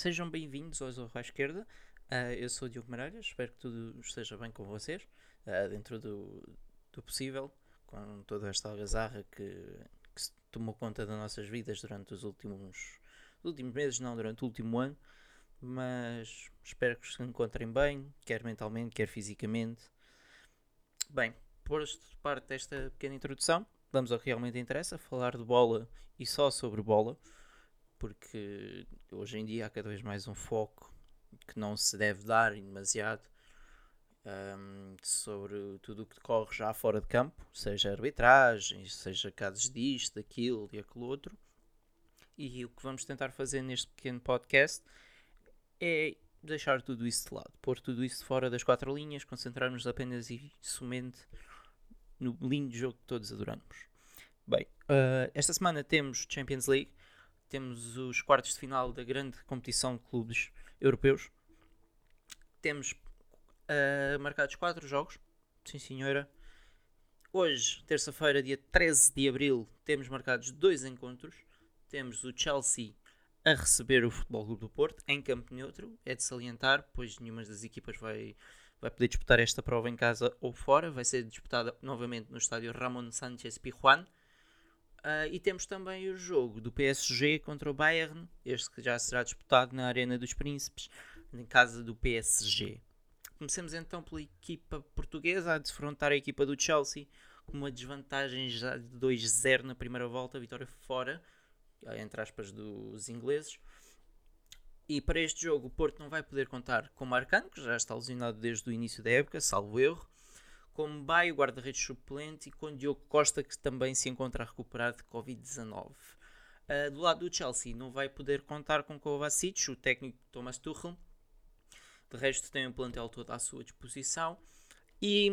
sejam bem-vindos ao Zorro à Esquerda. Uh, eu sou o Diogo Maralhas, espero que tudo esteja bem com vocês, uh, dentro do, do, possível, com toda esta algazarra que, que se tomou conta das nossas vidas durante os últimos, os últimos meses, não durante o último ano, mas espero que se encontrem bem, quer mentalmente, quer fisicamente. Bem, por parte desta pequena introdução, vamos ao que realmente interessa, falar de bola e só sobre bola porque hoje em dia há cada vez mais um foco que não se deve dar demasiado um, sobre tudo o que decorre já fora de campo, seja arbitragem, seja casos disto, daquilo e aquilo outro. E o que vamos tentar fazer neste pequeno podcast é deixar tudo isso de lado, pôr tudo isso fora das quatro linhas, concentrarmos apenas e somente no lindo jogo que todos adoramos. Bem, uh, esta semana temos Champions League temos os quartos de final da grande competição de clubes europeus. Temos uh, marcados quatro jogos, sim senhora. Hoje, terça-feira, dia 13 de abril, temos marcados dois encontros. Temos o Chelsea a receber o Futebol Clube do Porto em campo neutro. É de salientar, pois nenhuma das equipas vai, vai poder disputar esta prova em casa ou fora. Vai ser disputada novamente no estádio Ramon Sánchez Pijuan Uh, e temos também o jogo do PSG contra o Bayern, este que já será disputado na Arena dos Príncipes, em casa do PSG. Comecemos então pela equipa portuguesa a defrontar a equipa do Chelsea com uma desvantagem já de 2-0 na primeira volta, vitória fora, entre aspas, dos ingleses. E para este jogo o Porto não vai poder contar com o Marcano, que já está lesionado desde o início da época, salvo erro com Baio, guarda-redes suplente, e com Diogo Costa, que também se encontra a recuperar de Covid-19. Uh, do lado do Chelsea, não vai poder contar com Kovacic, o técnico Thomas Tuchel. De resto, tem o plantel todo à sua disposição. E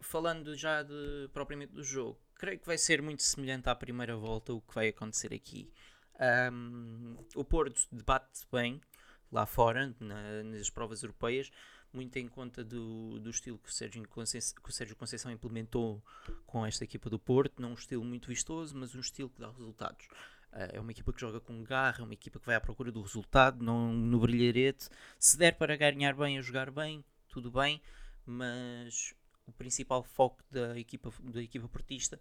falando já de, propriamente do jogo, creio que vai ser muito semelhante à primeira volta o que vai acontecer aqui. Um, o Porto debate bem lá fora, na, nas provas europeias, muito em conta do, do estilo que o, Sérgio Conceição, que o Sérgio Conceição implementou com esta equipa do Porto. Não um estilo muito vistoso, mas um estilo que dá resultados. Uh, é uma equipa que joga com garra, é uma equipa que vai à procura do resultado, não no brilharete. Se der para ganhar bem, a jogar bem, tudo bem, mas o principal foco da equipa, da equipa portista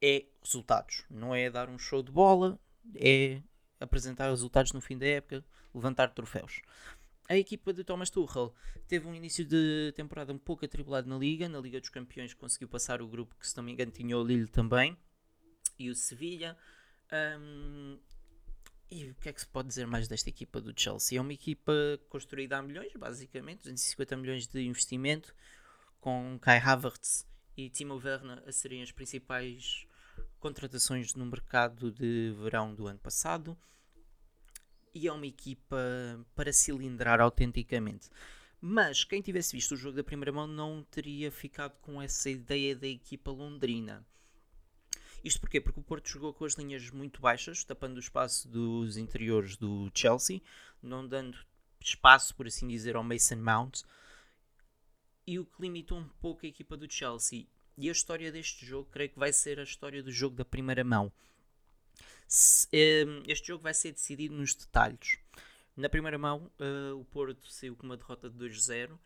é resultados. Não é dar um show de bola, é apresentar resultados no fim da época, levantar troféus. A equipa de Thomas Tuchel teve um início de temporada um pouco atribulado na Liga. Na Liga dos Campeões conseguiu passar o grupo que, se não me engano, tinha o Lille também e o Sevilha. Um, e o que é que se pode dizer mais desta equipa do Chelsea? É uma equipa construída a milhões, basicamente, 250 milhões de investimento, com Kai Havertz e Timo Werner a serem as principais contratações no mercado de verão do ano passado e é uma equipa para cilindrar autenticamente. Mas quem tivesse visto o jogo da primeira mão não teria ficado com essa ideia da equipa londrina. Isto porquê? Porque o Porto jogou com as linhas muito baixas, tapando o espaço dos interiores do Chelsea, não dando espaço, por assim dizer, ao Mason Mount. E o que limitou um pouco a equipa do Chelsea. E a história deste jogo, creio que vai ser a história do jogo da primeira mão. Ehm, este jogo vai ser decidido nos detalhes. Na primeira mão, uh, o Porto saiu com uma derrota de 2-0,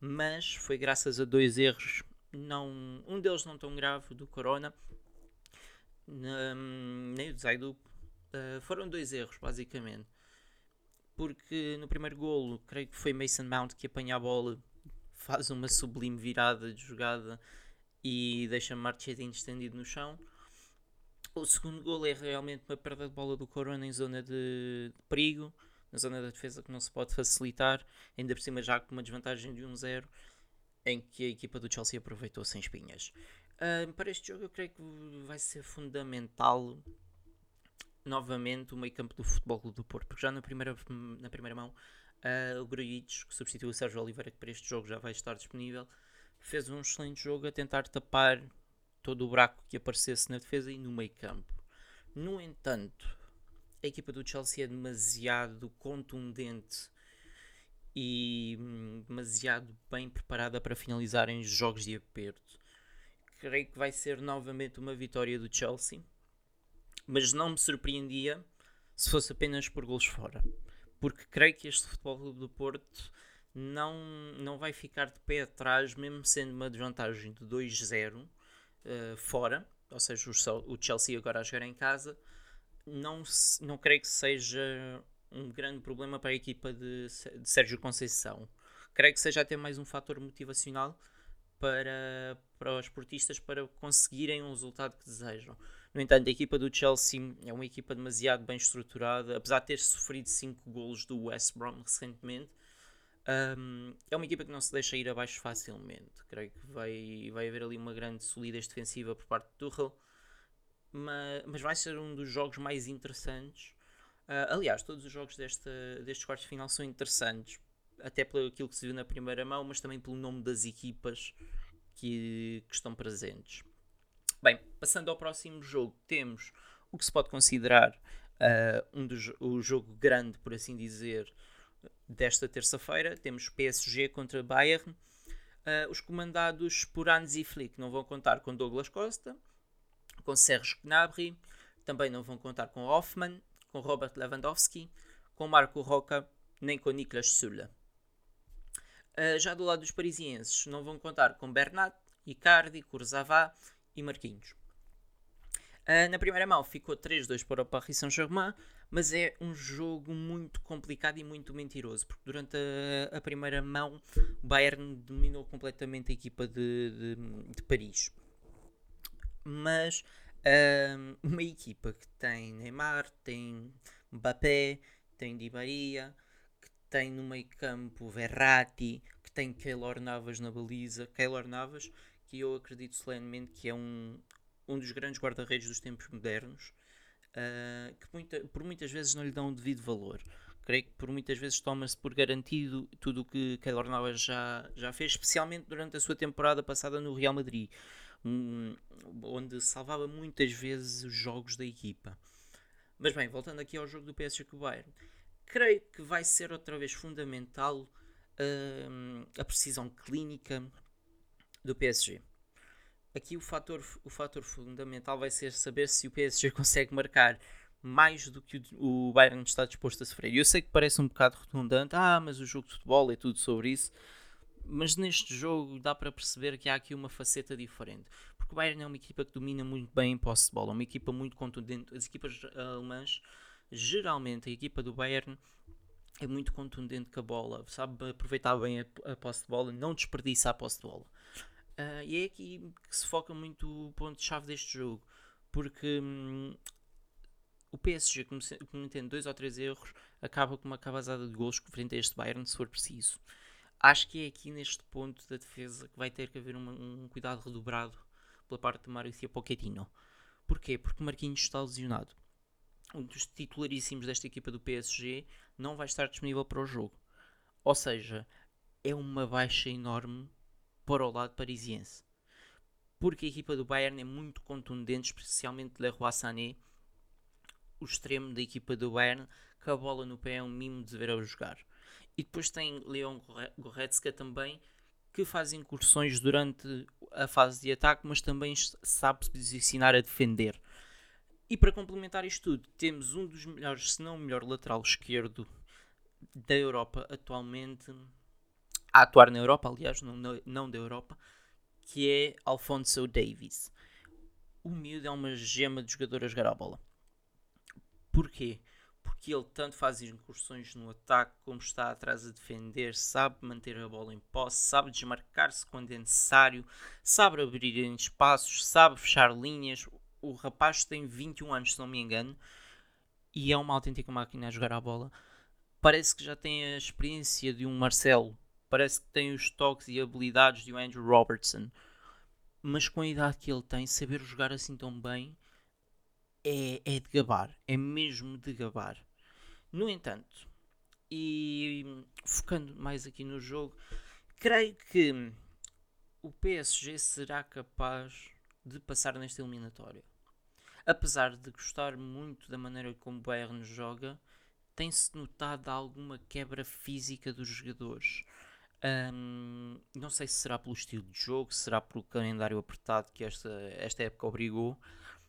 mas foi graças a dois erros, não, um deles não tão grave, do Corona, nem o Zaidu. Uh, foram dois erros, basicamente. Porque no primeiro golo, creio que foi Mason Mount que apanha a bola, faz uma sublime virada de jogada e deixa Marchetti estendido no chão. O segundo gol é realmente uma perda de bola do Corona em zona de, perigo, na zona da defesa que não se pode facilitar, ainda por cima já com uma desvantagem de 1-0, em que a equipa do Chelsea aproveitou sem espinhas. Uh, para este jogo eu creio que vai ser fundamental novamente o meio campo do Futebol do Porto, porque já na primeira, na primeira mão uh, o Grujic, que substituiu o Sérgio Oliveira, que para este jogo já vai estar disponível, fez um excelente jogo a tentar tapar todo o buraco que aparecesse na defesa e no meio campo. No entanto, a equipa do Chelsea é demasiado contundente e hum, demasiado bem preparada para finalizar em jogos de aperto. Creio que vai ser novamente uma vitória do Chelsea, mas não me surpreendia se fosse apenas por gols fora. porque creio que este Futebol do Porto não, não vai ficar de pé atrás, mesmo sendo uma desvantagem de 2-0 uh, fora, ou seja, o, o Chelsea agora a jogar em casa, não, não creio que seja um grande problema para a equipa de, de Sérgio Conceição. Creio que seja até mais um fator motivacional para, para os esportistas para conseguirem o resultado que desejam. No entanto, a equipa do Chelsea é uma equipa demasiado bem estruturada, apesar de ter sofrido 5 golos do West Brom recentemente. Um, é uma equipa que não se deixa ir abaixo facilmente. Creio que vai, vai haver ali uma grande solidez defensiva por parte do Tuchel, mas, mas vai ser um dos jogos mais interessantes. Uh, aliás, todos os jogos desta, destes quartos de final são interessantes, até pelo aquilo que se viu na primeira mão, mas também pelo nome das equipas que, que estão presentes. Bem, passando ao próximo jogo, temos o que se pode considerar uh, um dos, o jogo grande, por assim dizer, desta terça-feira. Temos PSG contra Bayern. Uh, os comandados por Hansi Flick não vão contar com Douglas Costa, com Serge Gnabry, também não vão contar com Hoffmann, com Robert Lewandowski, com Marco Roca, nem com Niklas Süle. Uh, já do lado dos parisienses, não vão contar com Bernat, Icardi, Kurzawa e Marquinhos. Uh, na primeira mão ficou 3-2 para o Paris Saint-Germain, mas é um jogo muito complicado e muito mentiroso, porque durante a, a primeira mão o Bayern dominou completamente a equipa de, de, de Paris. Mas uma equipa que tem Neymar, tem Mbappé, tem Di Maria, que tem no meio campo Verratti, que tem Keylor Navas na baliza, Keylor Navas que eu acredito solenemente que é um, um dos grandes guarda-redes dos tempos modernos, uh, que muita, por muitas vezes não lhe dão o devido valor. Creio que por muitas vezes toma-se por garantido tudo o que Keylor Navas já, já fez, especialmente durante a sua temporada passada no Real Madrid, um, onde salvava muitas vezes os jogos da equipa. Mas bem, voltando aqui ao jogo do PSG com o Bayern, creio que vai ser outra vez fundamental uh, a precisão clínica do PSG. Aqui o fator, o fator fundamental vai ser saber se o PSG consegue marcar mais do que o Bayern está disposto a sofrer. Eu sei que parece um bocado redundante, ah, mas o jogo de futebol é tudo sobre isso. Mas neste jogo dá para perceber que há aqui uma faceta diferente. Porque o Bayern é uma equipa que domina muito bem em posse de bola, é uma equipa muito contundente. As equipas alemãs, geralmente a equipa do Bayern é muito contundente com a bola, sabe aproveitar bem a, posse de bola, não desperdiça a posse de bola. Uh, e é aqui que se foca muito o ponto-chave deste jogo, porque hum, o PSG, cometendo dois ou três erros, acaba com uma cabazada de gols frente a este Bayern, se for preciso. Acho que é aqui neste ponto da defesa que vai ter que haver uma, um cuidado redobrado pela parte de Mauricio Pochettino. Porquê? Porque Marquinhos está lesionado. Um dos titularíssimos desta equipa do PSG não vai estar disponível para o jogo. Ou seja, é uma baixa enorme para o lado parisiense. Porque a equipa do Bayern é muito contundente, especialmente Leroy Sané, o extremo da equipa do Bayern, que a bola no pé é um mimo de ver a jogar. E depois tem Leon Goretzka também, que faz incursões durante a fase de ataque, mas também sabe se posicionar a defender. E para complementar isto tudo, temos um dos melhores, se não o melhor lateral esquerdo da Europa atualmente, a atuar na Europa, aliás, não, não da Europa, que é Alfonso Davis. O miúdo é uma gema de jogador a jogar a bola. Porquê? Porque ele tanto faz incursões no ataque como está atrás a defender, sabe manter a bola em posse, sabe desmarcar-se quando é necessário, sabe abrir em espaços, sabe fechar linhas. O rapaz tem 21 anos, se não me engano, e é uma autêntica máquina a jogar a bola. Parece que já tem a experiência de um Marcelo parece que tem os toques e habilidades de um Andrew Robertson, mas com a idade que ele tem, saber jogar assim tão bem é, é de gabar, é mesmo de gabar. No entanto, e focando mais aqui no jogo, creio que o PSG será capaz de passar nesta eliminatória. Apesar de gostar muito da maneira como o Bayern joga, tem-se notado alguma quebra física dos jogadores. Um, não sei se será pelo estilo de jogo, se será pelo calendário apertado que esta, esta época obrigou,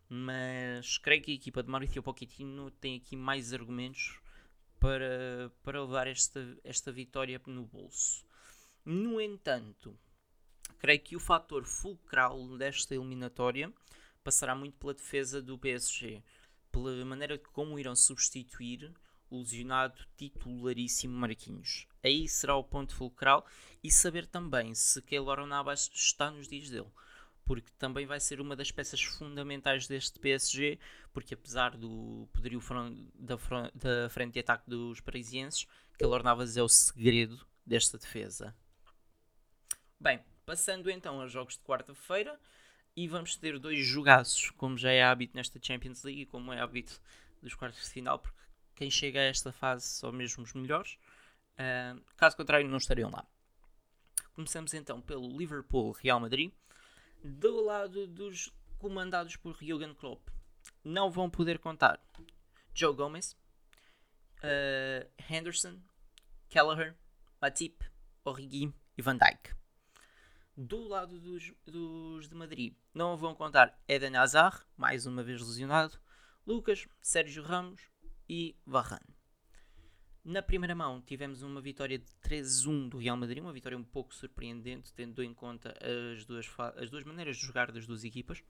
mas creio que a equipa de Mauricio Pochettino tem aqui mais argumentos para, para levar esta, esta vitória no bolso. No entanto, creio que o fator fulcral desta eliminatória passará muito pela defesa do PSG, pela maneira como irão substituir o lesionado titularíssimo Marquinhos. Aí será o ponto fulcral e saber também se Keylor Navas está nos dias dele porque também vai ser uma das peças fundamentais deste PSG, porque apesar do poderio da, da frente de ataque dos parisienses, Keylor Navas é o segredo desta defesa. Bem, passando então aos jogos de quarta-feira, e vamos ter dois jogaços, como já é hábito nesta Champions League e como é hábito dos quartos de final, porque quem chega a esta fase são mesmo os melhores. Uh, caso contrário, não estariam lá. Começamos então pelo Liverpool-Real Madrid do lado dos comandados por Jurgen Klopp, não vão poder contar Joe Gomez, uh, Henderson, Kelleher, Matip, Origi e Van Dijk. Do lado dos, dos de Madrid, não vão contar Eden Hazard, mais uma vez lesionado, Lucas, Sérgio Ramos e Varane. Na primeira mão tivemos uma vitória de 3-1 do Real Madrid, uma vitória um pouco surpreendente, tendo em conta as duas, as duas maneiras de jogar das duas equipas.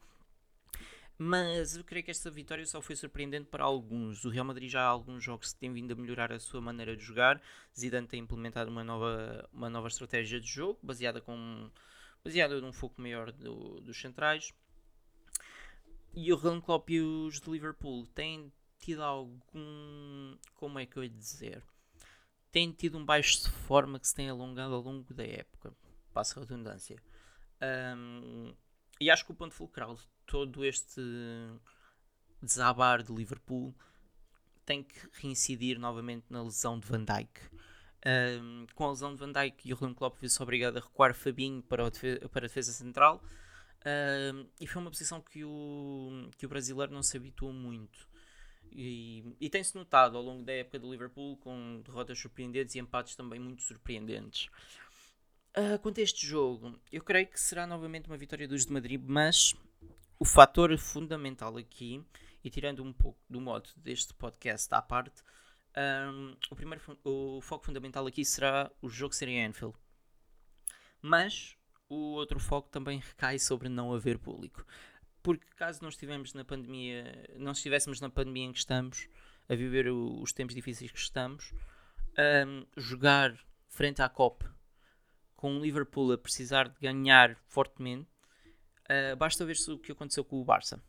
Mas eu creio que esta vitória só foi surpreendente para alguns. O Real Madrid já há alguns jogos que tem vindo a melhorar a sua maneira de jogar. Zidane tem implementado uma nova, uma nova estratégia de jogo, baseada, com, baseada num foco maior do, dos centrais. E o Real Klopp e os de Liverpool têm tido algum. Como é que eu ia dizer? Tem tido um baixo de forma que se tem alongado ao longo da época. Passa a redundância. Um, e acho que o ponto fulcral de todo este desabar de Liverpool tem que reincidir novamente na lesão de Van Dijk. Um, com a lesão de Van Dijk, Jurgen Klopp viu-se obrigado a recuar Fabinho para, defesa, para a defesa central. Um, e foi uma posição que o, que o brasileiro não se habituou muito. E, tem-se notado ao longo da época do Liverpool com derrotas surpreendentes e empates também muito surpreendentes. Uh, quanto a este jogo, eu creio que será novamente uma vitória dos de Madrid, mas o fator fundamental aqui, e tirando um pouco do modo deste podcast à parte, um, o, primeiro, o foco fundamental aqui será o jogo ser em Anfield. Mas o outro foco também recai sobre não haver público porque caso não estivemos na pandemia, não estivéssemos na pandemia em que estamos, a viver o, os tempos difíceis que estamos, um, jogar frente à COP com o Liverpool a precisar de ganhar fortemente, uh, basta ver o que aconteceu com o Barça.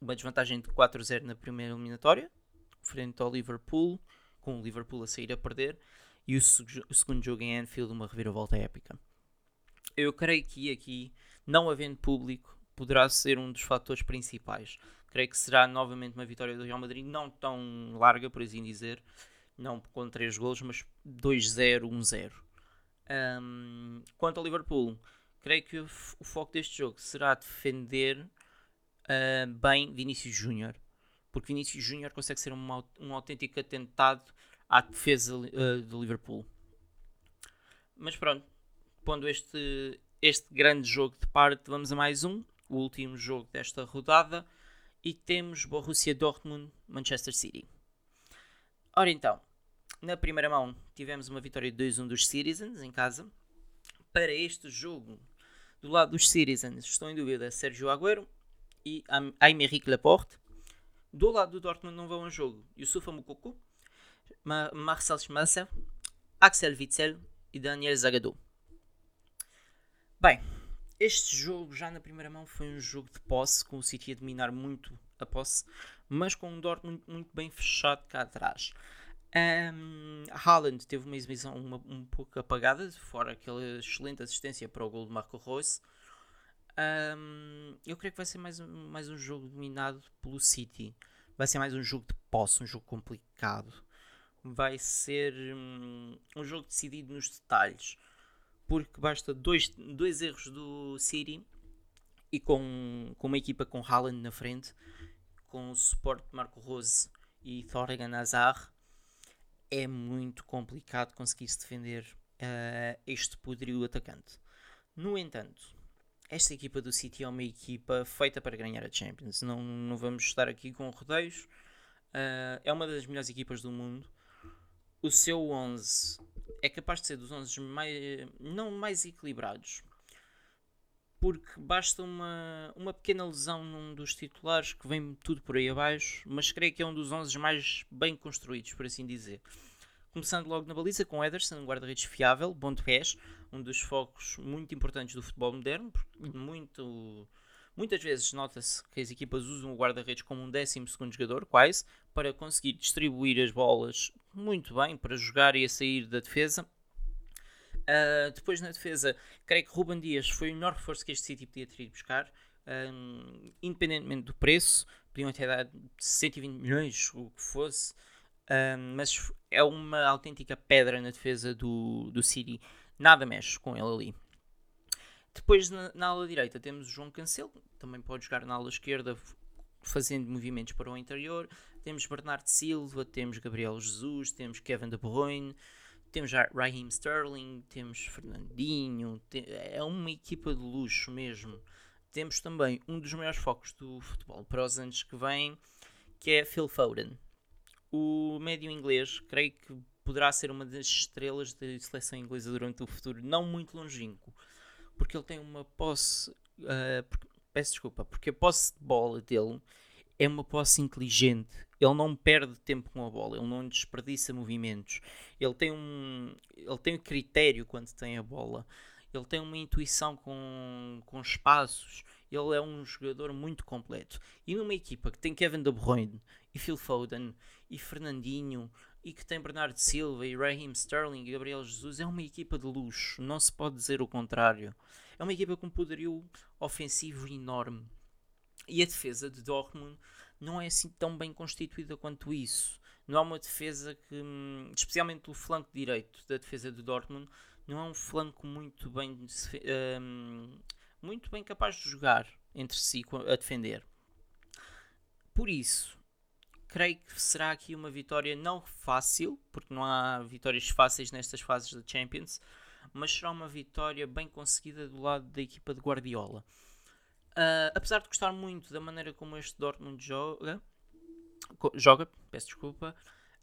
Uma desvantagem de 4-0 na primeira eliminatória, frente ao Liverpool, com o Liverpool a sair a perder, e o, o segundo jogo em Anfield, uma reviravolta épica. Eu creio que aqui, não havendo público, poderá ser um dos fatores principais. Creio que será novamente uma vitória do Real Madrid, não tão larga, por assim dizer, não com 3 golos, mas 2-0, 1-0. Um, quanto ao Liverpool, creio que o, foco deste jogo será defender uh, bem Vinícius Júnior, porque Vinícius Júnior consegue ser um, um autêntico atentado à defesa uh, do Liverpool. Mas pronto, pondo este, este grande jogo de parte, vamos a mais um o último jogo desta rodada, e temos Borussia Dortmund, Manchester City. Ora então, na primeira mão tivemos uma vitória de 2-1 dos Citizens em casa. Para este jogo, do lado dos Citizens, estou em dúvida Sérgio Agüero e Aymeric Laporte. Do lado do Dortmund não vão a jogo Yusufa Mukoko, Marcel Schmelzer, Axel Witzel e Daniel Zagadou. Bem, este jogo, já na primeira mão, foi um jogo de posse, com o City a dominar muito a posse, mas com um Dortmund muito, bem fechado cá atrás. Um, Haaland teve uma exibição uma, um pouco apagada, fora aquela excelente assistência para o gol de Marco Reus. Um, eu creio que vai ser mais, mais um jogo dominado pelo City. Vai ser mais um jogo de posse, um jogo complicado. Vai ser um, um jogo decidido nos detalhes porque basta dois, dois erros do City e com, com uma equipa com Haaland na frente, com o suporte de Marco Rose e Thorgan Hazard, é muito complicado conseguir se defender uh, este poderio atacante. No entanto, esta equipa do City é uma equipa feita para ganhar a Champions. Não, não vamos estar aqui com rodeios. Uh, é uma das melhores equipas do mundo. o seu 11 é capaz de ser dos 11 mais, não mais equilibrados, porque basta uma, uma pequena lesão num dos titulares que vem tudo por aí abaixo, mas creio que é um dos 11 mais bem construídos, por assim dizer. Começando logo na baliza com Ederson, um guarda-redes fiável, bom de pés, um dos focos muito importantes do futebol moderno, muito, muitas vezes nota-se que as equipas usam o guarda-redes como um 12 jogador, quase, para conseguir distribuir as bolas muito bem, para jogar e a sair da defesa. Uh, depois na defesa, creio que Ruben Dias foi o melhor reforço que este City podia ter ido buscar, um, independentemente do preço, podiam até dar 120 milhões, o que fosse, um, mas é uma autêntica pedra na defesa do, do City, nada mexe com ele ali. Depois na, na ala direita temos o João Cancelo, também pode jogar na ala esquerda fazendo movimentos para o interior. Temos Bernardo Silva, temos Gabriel Jesus, temos Kevin De Bruyne, temos Raheem Sterling, temos Fernandinho. Tem, é uma equipa de luxo mesmo. Temos também um dos maiores focos do futebol para os anos que vêm, que é Phil Foden. O médio inglês, creio que poderá ser uma das estrelas da seleção inglesa durante o futuro, não muito longínquo, porque ele tem uma posse. Uh, peço desculpa, porque a posse de bola dele é uma posse inteligente. Ele não perde tempo com a bola, ele não desperdiça movimentos. Ele tem um, ele tem um critério quando tem a bola. Ele tem uma intuição com, com espaços. Ele é um jogador muito completo. E numa equipa que tem Kevin De Bruyne e Phil Foden e Fernandinho e que tem Bernardo Silva e Raheem Sterling e Gabriel Jesus, é uma equipa de luxo. Não se pode dizer o contrário. É uma equipa com um poderio ofensivo enorme. E a defesa de Dortmund não é assim tão bem constituída quanto isso. Não é uma defesa que, hum, especialmente o flanco direito da defesa de Dortmund, não é um flanco muito bem, um, muito bem capaz de jogar entre si a defender. Por isso, creio que será aqui uma vitória não fácil, porque não há vitórias fáceis nestas fases da Champions, mas será uma vitória bem conseguida do lado da equipa de Guardiola. Uh, apesar de gostar muito da maneira como este Dortmund joga, joga peço desculpa,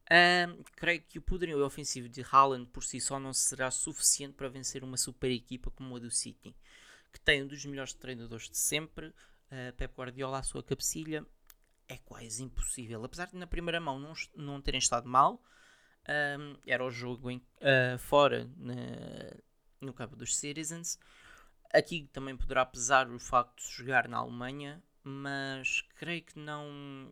uh, creio que o poderio ofensivo de Haaland por si só não será suficiente para vencer uma super equipa como a do City, que tem um dos melhores treinadores de sempre, uh, Pep Guardiola à sua cabecilha, é quase impossível. Apesar de na primeira mão não, não terem estado mal, era o jogo em, fora na, no campo dos Citizens Aqui também poderá pesar o facto de jogar na Alemanha, mas creio que não,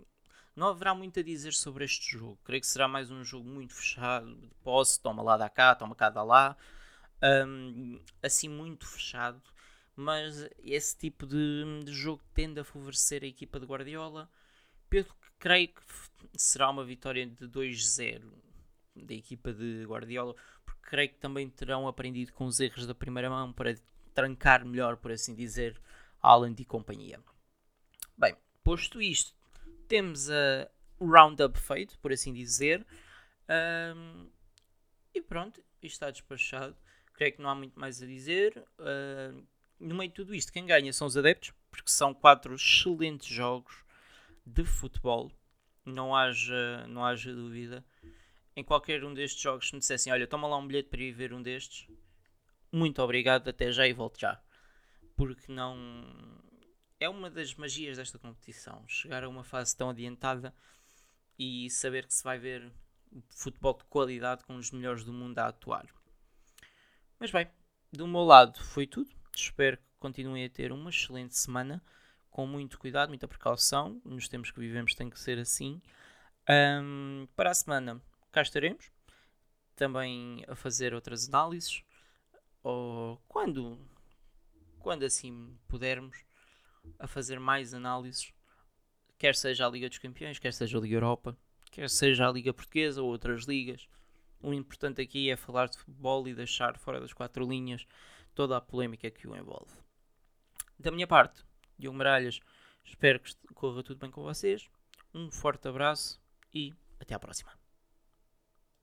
não haverá muito a dizer sobre este jogo. Creio que será mais um jogo muito fechado, de posse, toma lá da cá, toma cá da lá, um, assim muito fechado. Mas esse tipo de, de, jogo tende a favorecer a equipa de Guardiola, pelo que creio que será uma vitória de 2-0 da equipa de Guardiola, porque creio que também terão aprendido com os erros da primeira mão para trancar melhor, por assim dizer, Haaland e companhia. Bem, posto isto, temos a roundup feito, por assim dizer. Um, e pronto, isto está despachado. Creio que não há muito mais a dizer. Uh, no meio de tudo isto, quem ganha são os adeptos, porque são quatro excelentes jogos de futebol. Não haja, não haja dúvida. Em qualquer um destes jogos, se me dissessem: Olha, toma lá um bilhete para ir ver um destes, muito obrigado, até já e volto já. Porque não. É uma das magias desta competição. Chegar a uma fase tão adiantada e saber que se vai ver futebol de qualidade com os melhores do mundo a atuar. Mas bem, do meu lado foi tudo. Espero que continuem a ter uma excelente semana, com muito cuidado, muita precaução. Nos tempos que vivemos tem que ser assim. Um, para a semana cá estaremos, também a fazer outras análises ou quando, quando assim pudermos, a fazer mais análises, quer seja a Liga dos Campeões, quer seja a Liga Europa, quer seja a Liga Portuguesa ou outras ligas. O importante aqui é falar de futebol e deixar fora das quatro linhas toda a polémica que o envolve. Da minha parte, Diogo Maralhas, espero que corra tudo bem com vocês. Um forte abraço e até à próxima.